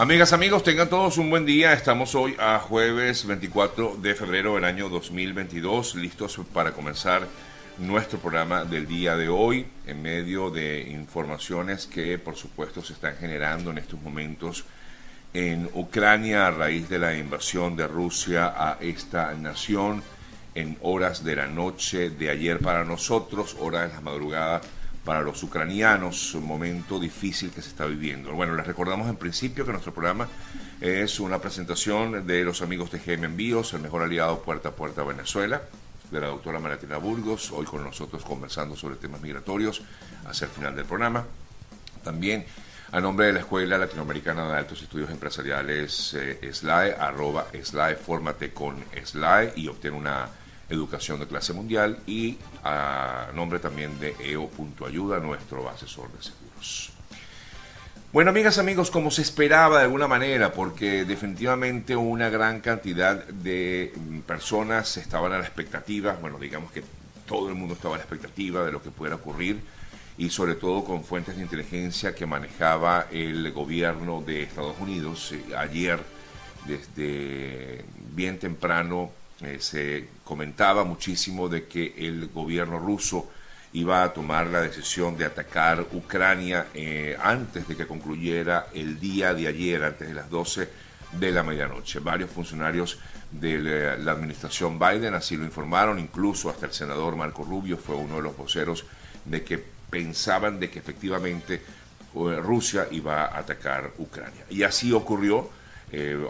Amigas, amigos, tengan todos un buen día. Estamos hoy a jueves 24 de febrero del año 2022, listos para comenzar nuestro programa del día de hoy en medio de informaciones que por supuesto se están generando en estos momentos en Ucrania a raíz de la invasión de Rusia a esta nación en horas de la noche de ayer para nosotros, horas de la madrugada para los ucranianos, un momento difícil que se está viviendo. Bueno, les recordamos en principio que nuestro programa es una presentación de los amigos de GM Envíos, el mejor aliado puerta a puerta Venezuela, de la doctora Maratina Burgos, hoy con nosotros conversando sobre temas migratorios hacia el final del programa. También a nombre de la Escuela Latinoamericana de Altos Estudios Empresariales, eh, SLAE, arroba SLAE, fórmate con SLAE y obtiene una educación de clase mundial y a nombre también de EO.ayuda, nuestro asesor de seguros. Bueno, amigas, amigos, como se esperaba de alguna manera, porque definitivamente una gran cantidad de personas estaban a la expectativa, bueno, digamos que todo el mundo estaba a la expectativa de lo que pudiera ocurrir y sobre todo con fuentes de inteligencia que manejaba el gobierno de Estados Unidos. Eh, ayer, desde bien temprano, eh, se comentaba muchísimo de que el gobierno ruso iba a tomar la decisión de atacar Ucrania eh, antes de que concluyera el día de ayer, antes de las 12 de la medianoche. Varios funcionarios de la administración Biden así lo informaron, incluso hasta el senador Marco Rubio fue uno de los voceros de que pensaban de que efectivamente eh, Rusia iba a atacar Ucrania. Y así ocurrió,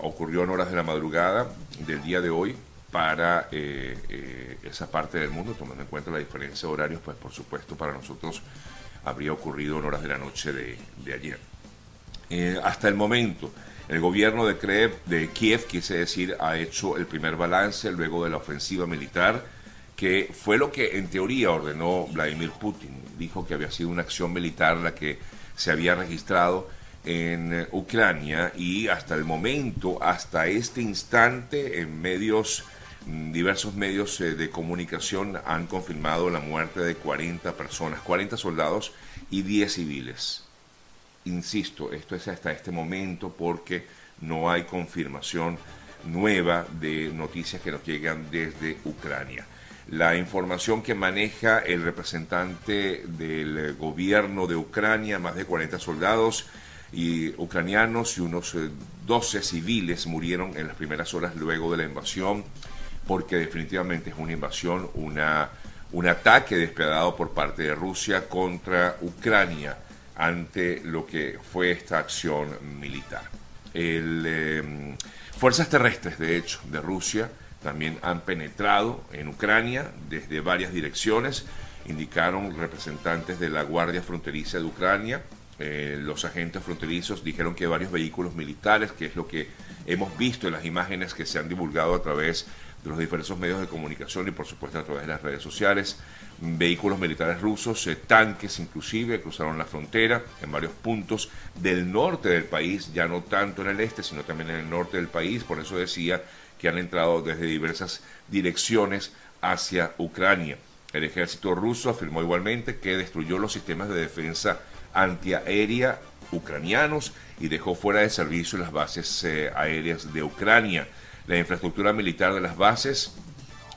ocurrió en horas de la madrugada del día de hoy, para eh, eh, esa parte del mundo, tomando en cuenta la diferencia de horarios, pues por supuesto para nosotros habría ocurrido en horas de la noche de, ayer. Eh, hasta el momento, el gobierno de, de Kiev, quise decir, ha hecho el primer balance luego de la ofensiva militar, que fue lo que en teoría ordenó Vladimir Putin. Dijo que había sido una acción militar la que se había registrado en Ucrania y hasta el momento, hasta este instante, en medios Mm, diversos medios eh, de comunicación han confirmado la muerte de 40 personas, 40 soldados y 10 civiles. Insisto, esto es hasta este momento porque no hay confirmación nueva de noticias que nos llegan desde Ucrania. La información que maneja el representante del gobierno de Ucrania, más de 40 soldados y ucranianos y unos 12 eh, civiles murieron en las primeras horas luego de la invasión porque definitivamente es una invasión, un ataque despiadado por parte de Rusia contra Ucrania ante lo que fue esta acción militar. Em, fuerzas terrestres, de hecho, de Rusia también han penetrado en Ucrania desde varias direcciones, indicaron representantes de la Guardia Fronteriza de Ucrania. Eh, los agentes fronterizos dijeron que varios vehículos militares, que es lo que hemos visto en las imágenes que se han divulgado a través de los diversos medios de comunicación y por supuesto a través de las redes sociales. Vehículos militares rusos, eh, tanques inclusive, cruzaron la frontera en varios puntos del norte del país, ya no tanto en el este, sino también en el norte del país. Por eso decía que han entrado desde diversas direcciones hacia Ucrania. El ejército ruso afirmó igualmente que destruyó los sistemas de defensa antiaérea ucranianos y dejó fuera de servicio las bases eh, aéreas de Ucrania. La infraestructura militar de las bases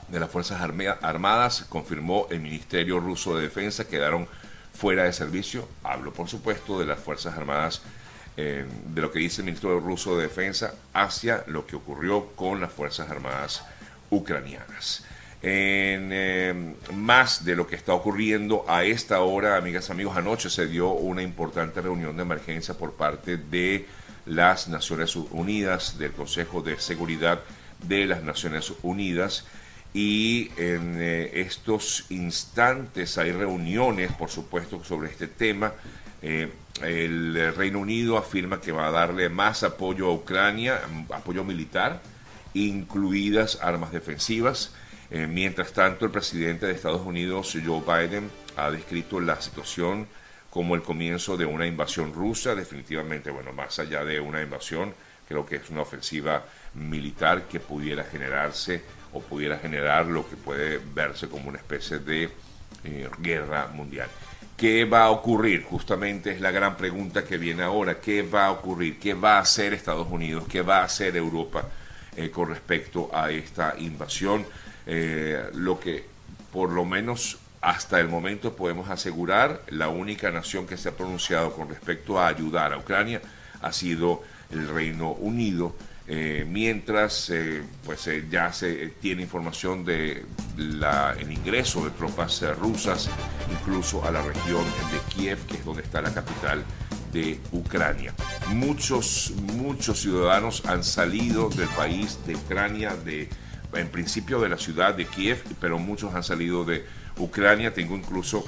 de las Fuerzas Armadas, confirmó el Ministerio Ruso de Defensa, quedaron fuera de servicio. Hablo, por supuesto, de las Fuerzas Armadas, eh, de lo que dice el Ministerio Ruso de Defensa, hacia lo que ocurrió con las Fuerzas Armadas ucranianas. En eh, más de lo que está ocurriendo a esta hora, amigas, amigos, anoche se dio una importante reunión de emergencia por parte de las Naciones Unidas, del Consejo de Seguridad de las Naciones Unidas. Y en eh, estos instantes hay reuniones, por supuesto, sobre este tema. Eh, el Reino Unido afirma que va a darle más apoyo a Ucrania, apoyo militar, incluidas armas defensivas. Eh, mientras tanto, el presidente de Estados Unidos, Joe Biden, ha descrito la situación como el comienzo de una invasión rusa, definitivamente, bueno, más allá de una invasión, creo que es una ofensiva militar que pudiera generarse o pudiera generar lo que puede verse como una especie de eh, guerra mundial. ¿Qué va a ocurrir? Justamente es la gran pregunta que viene ahora. ¿Qué va a ocurrir? ¿Qué va a hacer Estados Unidos? ¿Qué va a hacer Europa eh, con respecto a esta invasión? Eh, lo que por lo menos hasta el momento podemos asegurar, la única nación que se ha pronunciado con respecto a ayudar a Ucrania ha sido el Reino Unido. Eh, mientras pues ya se tiene información de ingreso de tropas rusas incluso a la región de Kiev, que es donde está la capital de Ucrania. Muchos, muchos ciudadanos han salido del país de Ucrania, de, en principio de la ciudad de Kiev, pero muchos han salido de Ucrania. Tengo incluso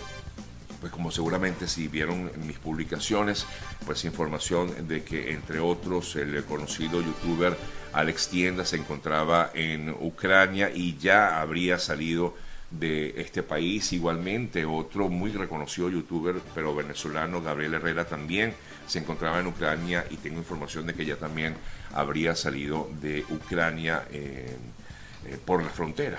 pues como seguramente si vieron mis publicaciones, pues información de que entre otros el conocido youtuber Alex Tienda se encontraba en Ucrania y ya habría salido de este país. Igualmente, otro muy reconocido youtuber, pero venezolano, Gabriel Herrera, también se encontraba en Ucrania y tengo información de que ya también habría salido de Ucrania eh, por la frontera